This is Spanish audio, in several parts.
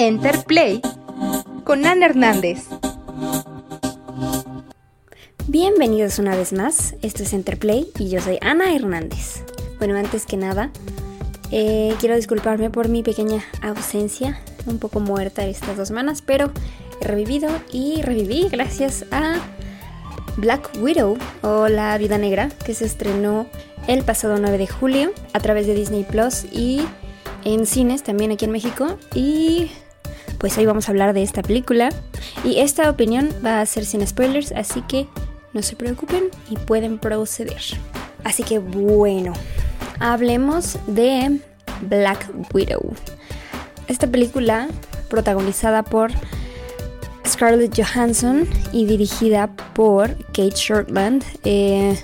Enterplay con Ana Hernández. Bienvenidos una vez más, esto es Enterplay y yo soy Ana Hernández. Bueno, antes que nada, eh, quiero disculparme por mi pequeña ausencia, un poco muerta estas dos semanas, pero he revivido y reviví gracias a Black Widow o La Vida Negra, que se estrenó el pasado 9 de julio a través de Disney Plus y en cines también aquí en México. Y pues hoy vamos a hablar de esta película. Y esta opinión va a ser sin spoilers, así que no se preocupen y pueden proceder. Así que bueno, hablemos de Black Widow. Esta película, protagonizada por Scarlett Johansson y dirigida por Kate Shortland, eh,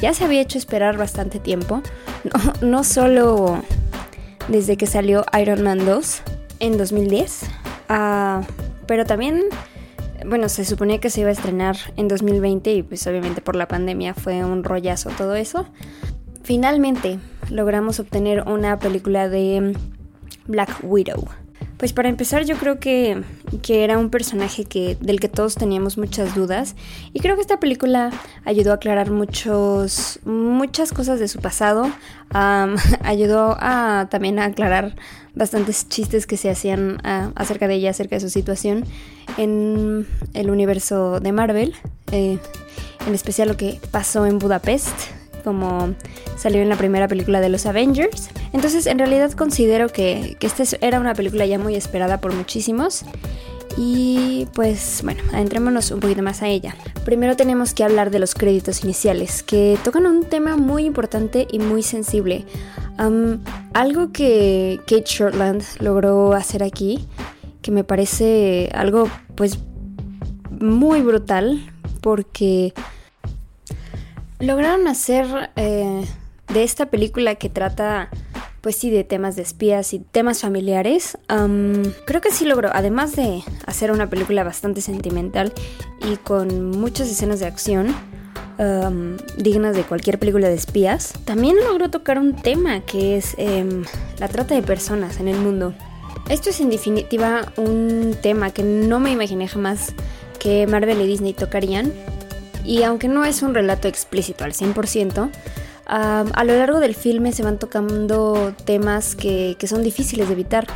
ya se había hecho esperar bastante tiempo. No, no solo desde que salió Iron Man 2 en 2010, Ah, pero también, bueno, se suponía que se iba a estrenar en 2020 y pues obviamente por la pandemia fue un rollazo todo eso. Finalmente logramos obtener una película de Black Widow. Pues para empezar yo creo que, era un personaje que, del que todos teníamos muchas dudas. Y creo que esta película ayudó a aclarar muchos, muchas cosas de su pasado, ayudó a también a aclarar bastantes chistes que se hacían acerca de ella, acerca de su situación en el universo de Marvel, eh, en especial lo que pasó en Budapest, como salió en la primera película de los Avengers. Entonces en realidad considero que, que esta era una película ya muy esperada por muchísimos. Y pues bueno, adentrémonos un poquito más a ella. Primero tenemos que hablar de los créditos iniciales, que tocan un tema muy importante y muy sensible. algo que Kate Shortland logró hacer aquí, que me parece algo pues muy brutal, porque lograron hacer eh, de esta película que trata, pues sí, de temas de espías y temas familiares, creo que sí logró, además de hacer una película bastante sentimental y con muchas escenas de acción, dignas de cualquier película de espías, también logró tocar un tema que es em, la trata de personas en el mundo. Esto es en definitiva un tema que no me imaginé jamás que Marvel y Disney tocarían, y aunque no es un relato explícito al 100%, a lo largo del filme se van tocando temas que, son difíciles de evitar,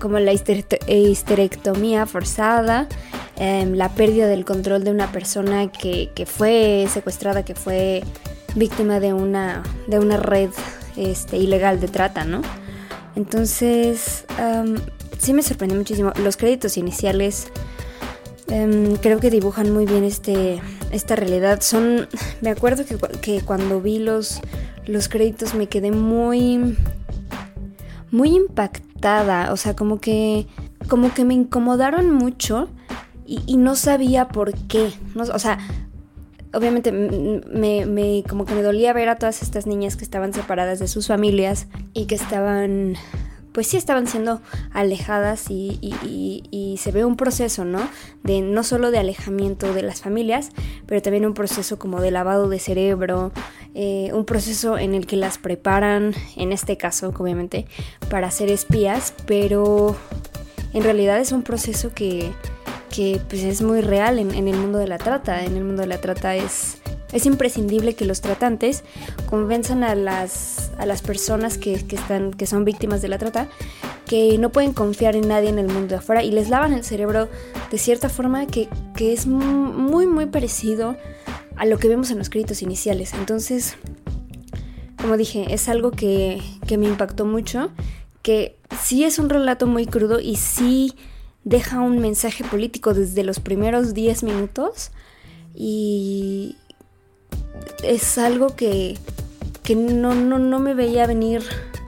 como la histerectomía forzada, em, la pérdida del control de una persona que, fue secuestrada, que fue víctima de una, de una red este, ilegal de trata, ¿no? Entonces, sí me sorprendió muchísimo. Los créditos iniciales Em, creo que dibujan muy bien este, esta realidad. Son, me acuerdo que, que, cuando vi los, los créditos me quedé muy, muy impactada. O sea, como que, como que me incomodaron mucho y, no sabía por qué. o sea, obviamente me, me, como que me dolía ver a todas estas niñas que estaban separadas de sus familias y que estaban pues sí estaban siendo alejadas y, se ve un proceso, ¿no? De no solo de alejamiento de las familias, pero también un proceso como de lavado de cerebro, eh, un proceso en el que las preparan, en este caso, obviamente, para ser espías, pero en realidad es un proceso que, pues es muy real en el mundo de la trata. En el mundo de la trata es es imprescindible que los tratantes convenzan a las, a las personas que, están, que son víctimas de la trata que no pueden confiar en nadie en el mundo de afuera y les lavan el cerebro de cierta forma que, es muy muy parecido a lo que vemos en los créditos iniciales. Entonces, como dije, es algo que, que me impactó mucho, que sí es un relato muy crudo y sí deja un mensaje político desde los primeros 10 minutos y, es algo que, no, no, me veía venir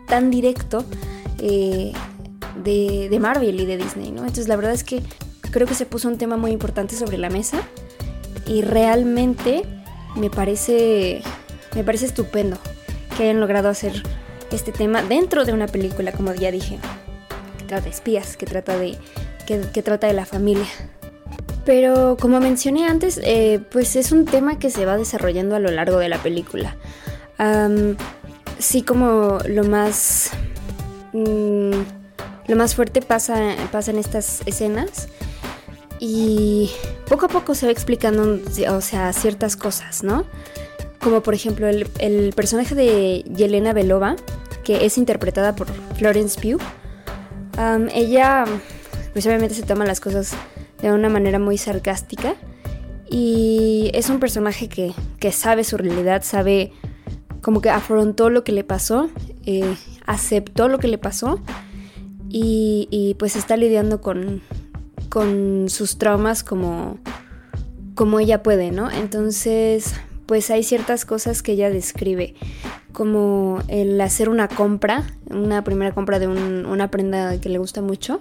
tan directo eh, de, Marvel y de Disney, ¿no? Entonces la verdad es que creo que se puso un tema muy importante sobre la mesa y realmente me parece, me parece estupendo que hayan logrado hacer este tema dentro de una película, como ya dije, que trata de espías, que trata de, que trata de la familia. Pero como mencioné antes, eh, pues es un tema que se va desarrollando a lo largo de la película. sí como lo más... Mm, lo más fuerte pasa, pasa en estas escenas y poco a poco se va explicando, o sea, ciertas cosas, ¿no? Como por ejemplo el, personaje de Yelena Belova, que es interpretada por Florence Pugh. ella, pues obviamente se toma las cosas de una manera muy sarcástica y es un personaje que, que sabe su realidad, sabe como que afrontó lo que le pasó, eh, aceptó lo que le pasó y, pues está lidiando con, con sus traumas como, como ella puede, ¿no? Entonces, pues hay ciertas cosas que ella describe, como el hacer una compra, una primera compra de una prenda que le gusta mucho.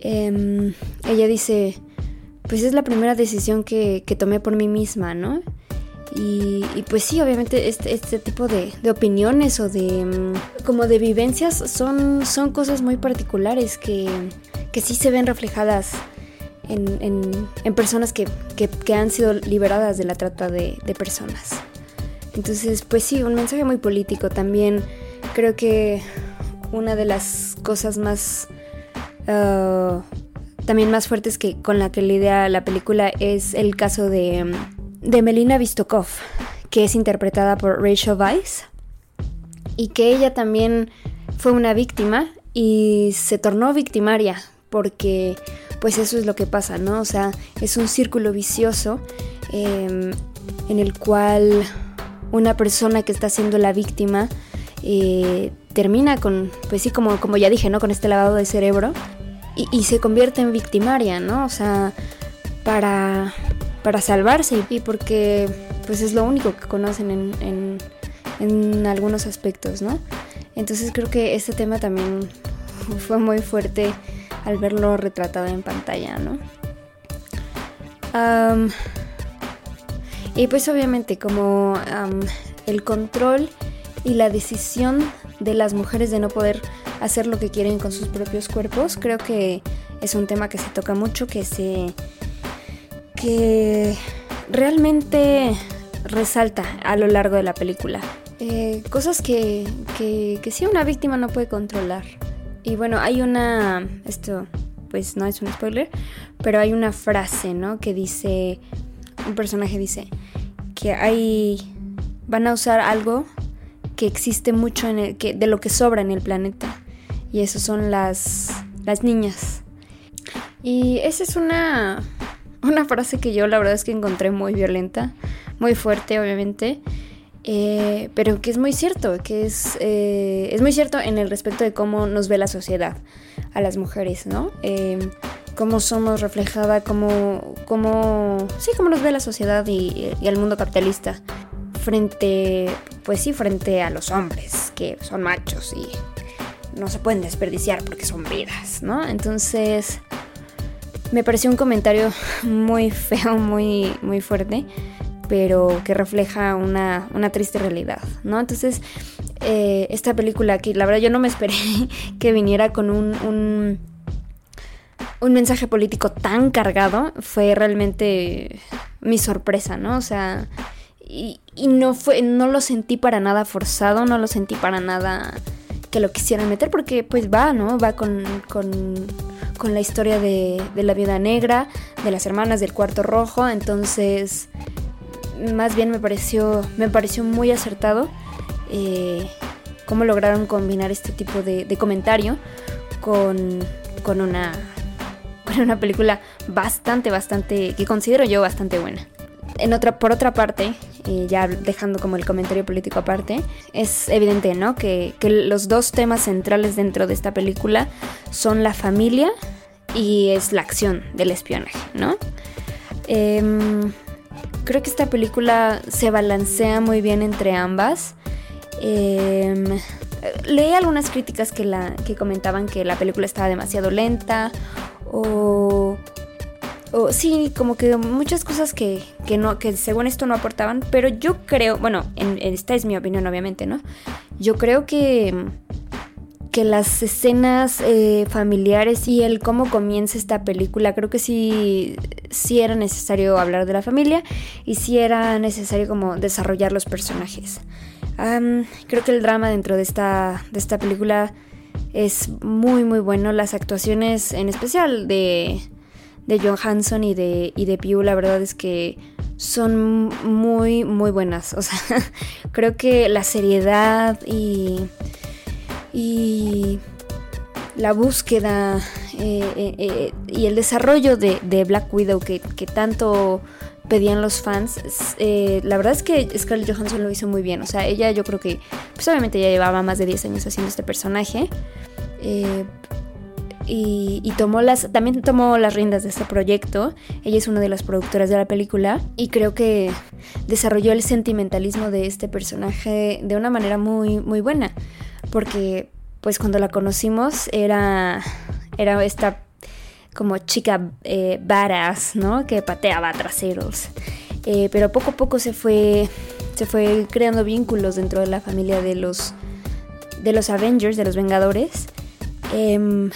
Em, ella dice, pues es la primera decisión que, tomé por mí misma, ¿no? Y, pues sí, obviamente este, este tipo de, opiniones o de mm, como de vivencias son, son cosas muy particulares que, que sí se ven reflejadas en, personas que, han sido liberadas de la trata de, personas. Entonces, pues sí, un mensaje muy político. También creo que una de las cosas más... Uh, también más fuertes que con la que lidia la película es el caso de, de Melina Vistokov, que es interpretada por Rachel Weisz, y que ella también fue una víctima y se tornó victimaria porque pues eso es lo que pasa, ¿no? O sea, es un círculo vicioso em, en el cual una persona que está siendo la víctima eh, termina con, pues sí, como, como ya dije, ¿no? Con este lavado de cerebro y, se convierte en victimaria, ¿no? O sea, para, para salvarse y porque pues es lo único que conocen en, en, algunos aspectos, ¿no? Entonces creo que este tema también fue muy fuerte al verlo retratado en pantalla, ¿no? y pues obviamente como el control y la decisión de las mujeres de no poder hacer lo que quieren con sus propios cuerpos, creo que es un tema que se toca mucho, que se... que realmente resalta a lo largo de la película. Eh, cosas que, que, que sí una víctima no puede controlar. Y bueno, hay una, esto pues no es un spoiler, pero hay una frase, ¿no? Que dice, un personaje dice, que hay, van a usar algo que existe mucho en el, que, de lo que sobra en el planeta. Y eso son las, las niñas. Y esa es una, una frase que yo la verdad es que encontré muy violenta, muy fuerte obviamente. Eh, pero que es muy cierto, que es, eh, es muy cierto en el respecto de cómo nos ve la sociedad a las mujeres, ¿no? Eh, cómo somos reflejada, cómo, cómo, sí, cómo nos ve la sociedad y, al mundo capitalista frente, pues sí, frente a los hombres, que son machos y no se pueden desperdiciar porque son vidas, ¿no? Entonces, me pareció un comentario muy feo, muy, muy fuerte pero que refleja una, triste realidad, ¿no? Entonces, eh, esta película aquí, la verdad yo no me esperé que viniera con un, un, un mensaje político tan cargado, fue realmente mi sorpresa, ¿no? O sea, y, no fue, no lo sentí para nada forzado, no lo sentí para nada que lo quisieran meter, porque pues va, ¿no? Va con, con, con la historia de, de la viuda negra, de las hermanas del cuarto rojo, entonces más bien me pareció, me pareció muy acertado eh, cómo lograron combinar este tipo de, comentario con, con, una, con una película bastante, bastante, que considero yo bastante buena. En otra, por otra parte, eh, ya dejando como el comentario político aparte, es evidente, ¿no? Que, que, los dos temas centrales dentro de esta película son la familia y es la acción del espionaje, ¿no? Eh, creo que esta película se balancea muy bien entre ambas. Em, leí algunas críticas que, la, que comentaban que la película estaba demasiado lenta o, o sí, como que muchas cosas que, que, no, que según esto no aportaban, pero yo creo, bueno, esta es mi opinión obviamente, ¿no? Yo creo que que las escenas eh, familiares y el cómo comienza esta película, creo que sí, sí era necesario hablar de la familia y sí era necesario como desarrollar los personajes. creo que el drama dentro de esta, de esta película es muy muy bueno. Las actuaciones en especial de, de John Hanson y de, y de Pew, la verdad es que son muy muy buenas. O sea, creo que la seriedad y, y la búsqueda eh, eh, eh, y el desarrollo de, de Black Widow que, que tanto pedían los fans. La verdad es que Scarlett Johansson lo hizo muy bien. O sea, ella yo creo que, pues obviamente ya llevaba más de 10 años haciendo este personaje. Eh, y, tomó las, también tomó las riendas de este proyecto. Ella es una de las productoras de la película y creo que desarrolló el sentimentalismo de este personaje de una manera muy, muy buena. Porque, pues cuando la conocimos era, era esta como chica eh, badass, ¿no? Que pateaba traseros. Eh, pero poco a poco se fue, se fue creando vínculos dentro de la familia de los, de los Avengers, de los Vengadores. Em,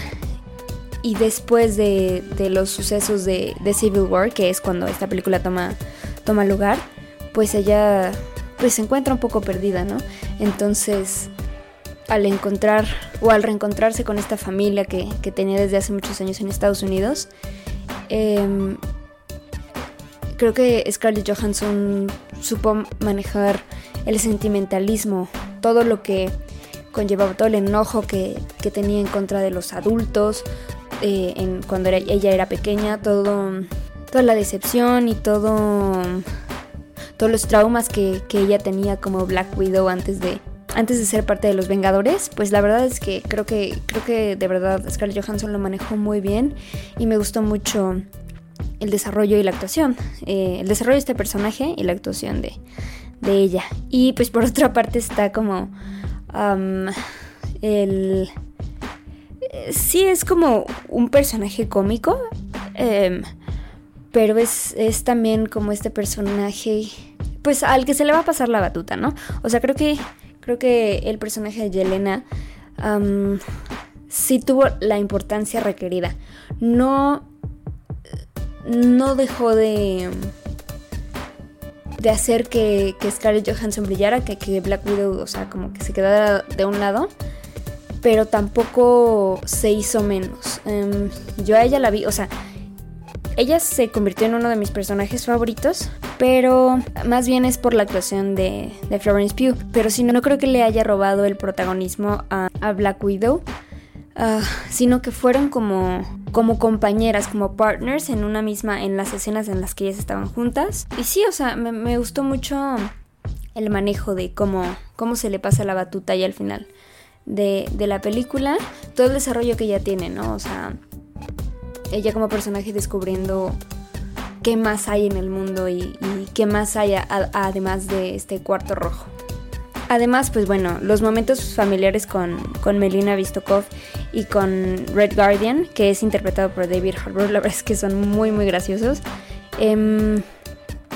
y después de, de los sucesos de, de, Civil War, que es cuando esta película toma, toma lugar, pues ella pues se encuentra un poco perdida, ¿no? Entonces al encontrar o al reencontrarse con esta familia que, tenía desde hace muchos años en Estados Unidos, em, creo que Scarlett Johansson supo manejar el sentimentalismo, todo lo que conllevaba, todo el enojo que, tenía en contra de los adultos eh, cuando ella era pequeña, todo, toda la decepción y todo, todos los traumas que ella tenía como Black Widow antes de, antes de ser parte de los Vengadores, pues la verdad es que creo que creo que de verdad Scarlett Johansson lo manejó muy bien y me gustó mucho el desarrollo y la actuación, eh, el desarrollo de este personaje y la actuación de, de ella. Y pues por otra parte está como el eh, sí es como un personaje cómico, em, pero es, es también como este personaje pues al que se le va a pasar la batuta, ¿no? O sea, creo que Creo que el personaje de Yelena sí tuvo la importancia requerida. No, no dejó de, de hacer que, que Scarlett Johansson brillara, que, que Black Widow, o sea, como que se quedara de un lado pero tampoco se hizo menos. Em, yo a ella la vi, o sea, ella se convirtió en uno de mis personajes favoritos, pero más bien es por la actuación de, Florence Pugh. Pero si no, no creo que le haya robado el protagonismo a, Black Widow. Ah, sino que fueron como, como compañeras, como partners en una misma, en las escenas en las que ellas estaban juntas. Y sí, o sea, me, gustó mucho el manejo de cómo, cómo se le pasa la batuta y al final de, de la película, todo el desarrollo que ella tiene, ¿no? O sea, ella como personaje descubriendo qué más hay en el mundo y, qué más hay además de este cuarto rojo. Además, pues bueno, los momentos familiares con, con, Melina Vistokov y con Red Guardian, que es interpretado por David Harbour, la verdad es que son muy muy graciosos. Em,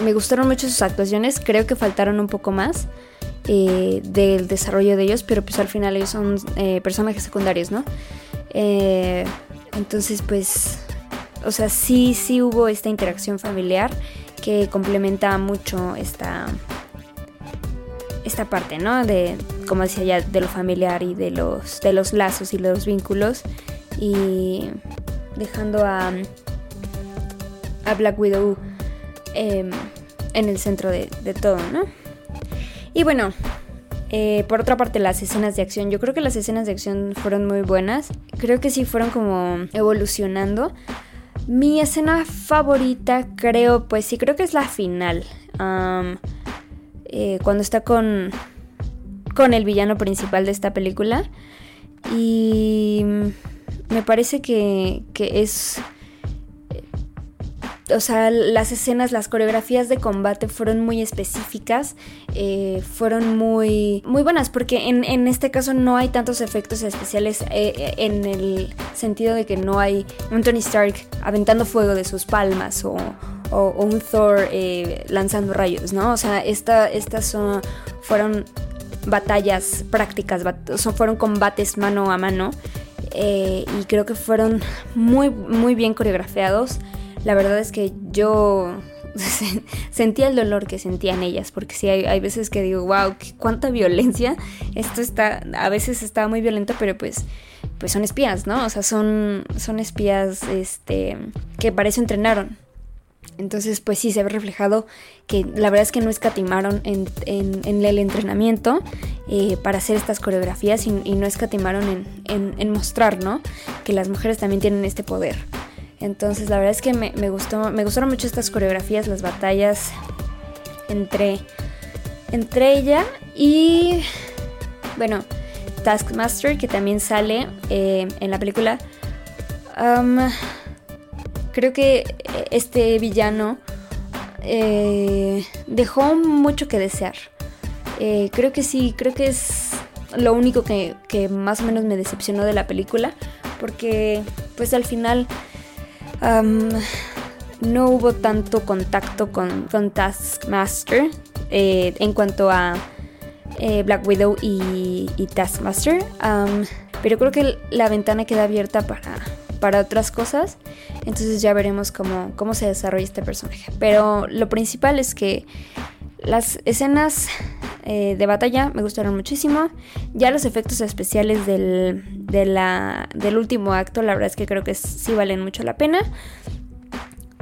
me gustaron mucho sus actuaciones, creo que faltaron un poco más eh, del desarrollo de ellos, pero pues al final ellos son eh, personajes secundarios, ¿no? Eh, entonces, pues, o sea, sí, sí hubo esta interacción familiar que complementa mucho esta, esta parte, ¿no? De, como decía ya, de lo familiar y de los, de los lazos y los vínculos. Y dejando a, a Black Widow em, en el centro de, de todo, ¿no? Y bueno, eh, por otra parte, las escenas de acción. Yo creo que las escenas de acción fueron muy buenas. Creo que sí fueron como evolucionando. Mi escena favorita, creo, pues sí, creo que es la final. Eh, cuando está con, con el villano principal de esta película. Y me parece que, que es o sea, las escenas, las coreografías de combate fueron muy específicas, eh, fueron muy, muy buenas, porque en, este caso no hay tantos efectos especiales eh, eh, en el sentido de que no hay un Tony Stark aventando fuego de sus palmas o, un Thor lanzando rayos, ¿no? O sea, estas son, fueron batallas prácticas, fueron combates mano a mano. y creo que fueron muy, muy bien coreografiados la verdad es que yo sentía el dolor que sentían ellas, porque sí hay, veces que digo, wow, cuánta violencia, esto está, a veces estaba muy violento, pero pues pues son espías, ¿no? O sea, son, son espías este, que para eso entrenaron. Entonces, pues sí, se ve reflejado que la verdad es que no escatimaron en, el entrenamiento eh, para hacer estas coreografías y, no escatimaron en, mostrar, ¿no? Que las mujeres también tienen este poder. Entonces, la verdad es que me, gustó, me gustaron mucho estas coreografías, las batallas entre, entre ella y, bueno, Taskmaster, que también sale eh, en la película. creo que este villano eh, dejó mucho que desear. Eh, creo que sí, creo que es lo único que, más o menos me decepcionó de la película, porque pues al final no hubo tanto contacto con, Taskmaster en cuanto a eh, Black Widow y, Taskmaster. pero creo que la ventana queda abierta para, para otras cosas. Entonces ya veremos cómo, cómo se desarrolla este personaje. Pero lo principal es que las escenas eh, de batalla me gustaron muchísimo. Ya los efectos especiales del, del último acto, la verdad es que creo que sí valen mucho la pena.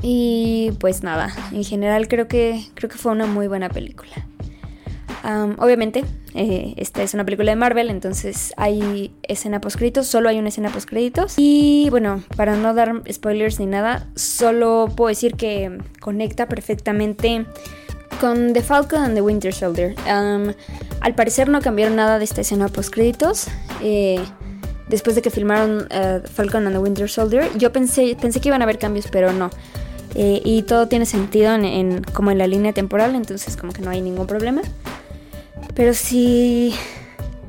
Y pues nada, en general creo que, creo que fue una muy buena película obviamente, eh, esta es una película de Marvel, entonces hay escena post créditos, solo hay una escena post créditos. Y bueno, para no dar spoilers ni nada, solo puedo decir que conecta perfectamente con The Falcon and the Winter Soldier. al parecer no cambiaron nada de esta escena post créditos. Eh, después de que filmaron eh, Falcon and the Winter Soldier, yo pensé, pensé que iban a haber cambios, pero no. y todo tiene sentido en, como en la línea temporal, entonces como que no hay ningún problema. Pero sí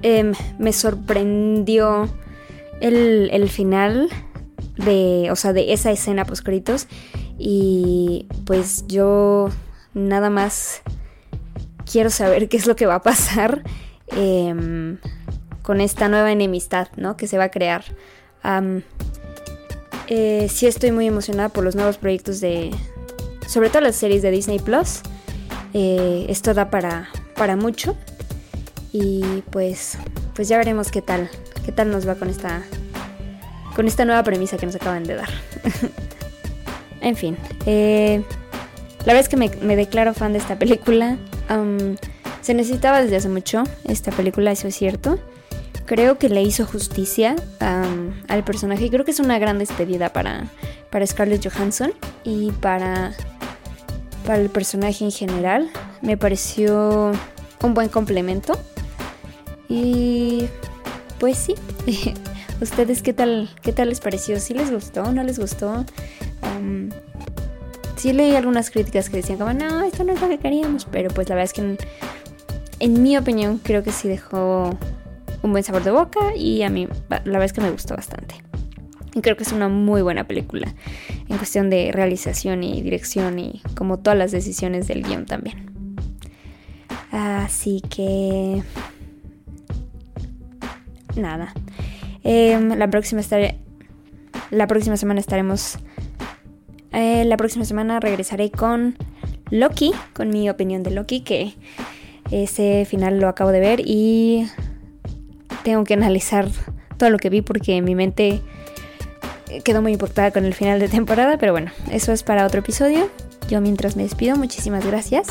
em, me sorprendió el, final de, o sea, de esa escena post Y pues yo nada más quiero saber qué es lo que va a pasar em, con esta nueva enemistad, ¿no? Que se va a crear. Eh, sí estoy muy emocionada por los nuevos proyectos de, sobre todo las series de Disney Plus. Eh, esto da para, para mucho. Y pues, pues ya veremos qué tal, qué tal nos va con esta, con esta nueva premisa que nos acaban de dar. en fin, eh, la verdad es que me, declaro fan de esta película. se necesitaba desde hace mucho esta película, eso es cierto. Creo que le hizo justicia al personaje y creo que es una gran despedida para, para Scarlett Johansson y para, para el personaje en general. Me pareció un buen complemento. Y pues sí. ¿Ustedes qué tal, qué tal les pareció? ¿Sí les gustó? ¿No les gustó? Sí leí algunas críticas que decían como, no, esto no es lo que queríamos. Pero pues la verdad es que en, mi opinión creo que sí dejó un buen sabor de boca y a mí la verdad es que me gustó bastante. Y creo que es una muy buena película en cuestión de realización y dirección y como todas las decisiones del guion también. Así que nada. Em, la próxima estaré. La próxima semana estaremos. Eh, la próxima semana regresaré con Loki, con mi opinión de Loki, que ese final lo acabo de ver y tengo que analizar todo lo que vi porque mi mente quedó muy importada con el final de temporada, pero bueno, eso es para otro episodio. Yo mientras me despido, muchísimas gracias.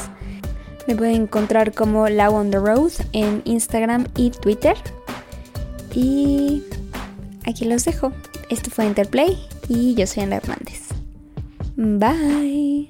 Me pueden encontrar como Lau on the Road en Instagram y Twitter. Y aquí los dejo. Esto fue Interplay y yo soy Ana Hernández. Bye.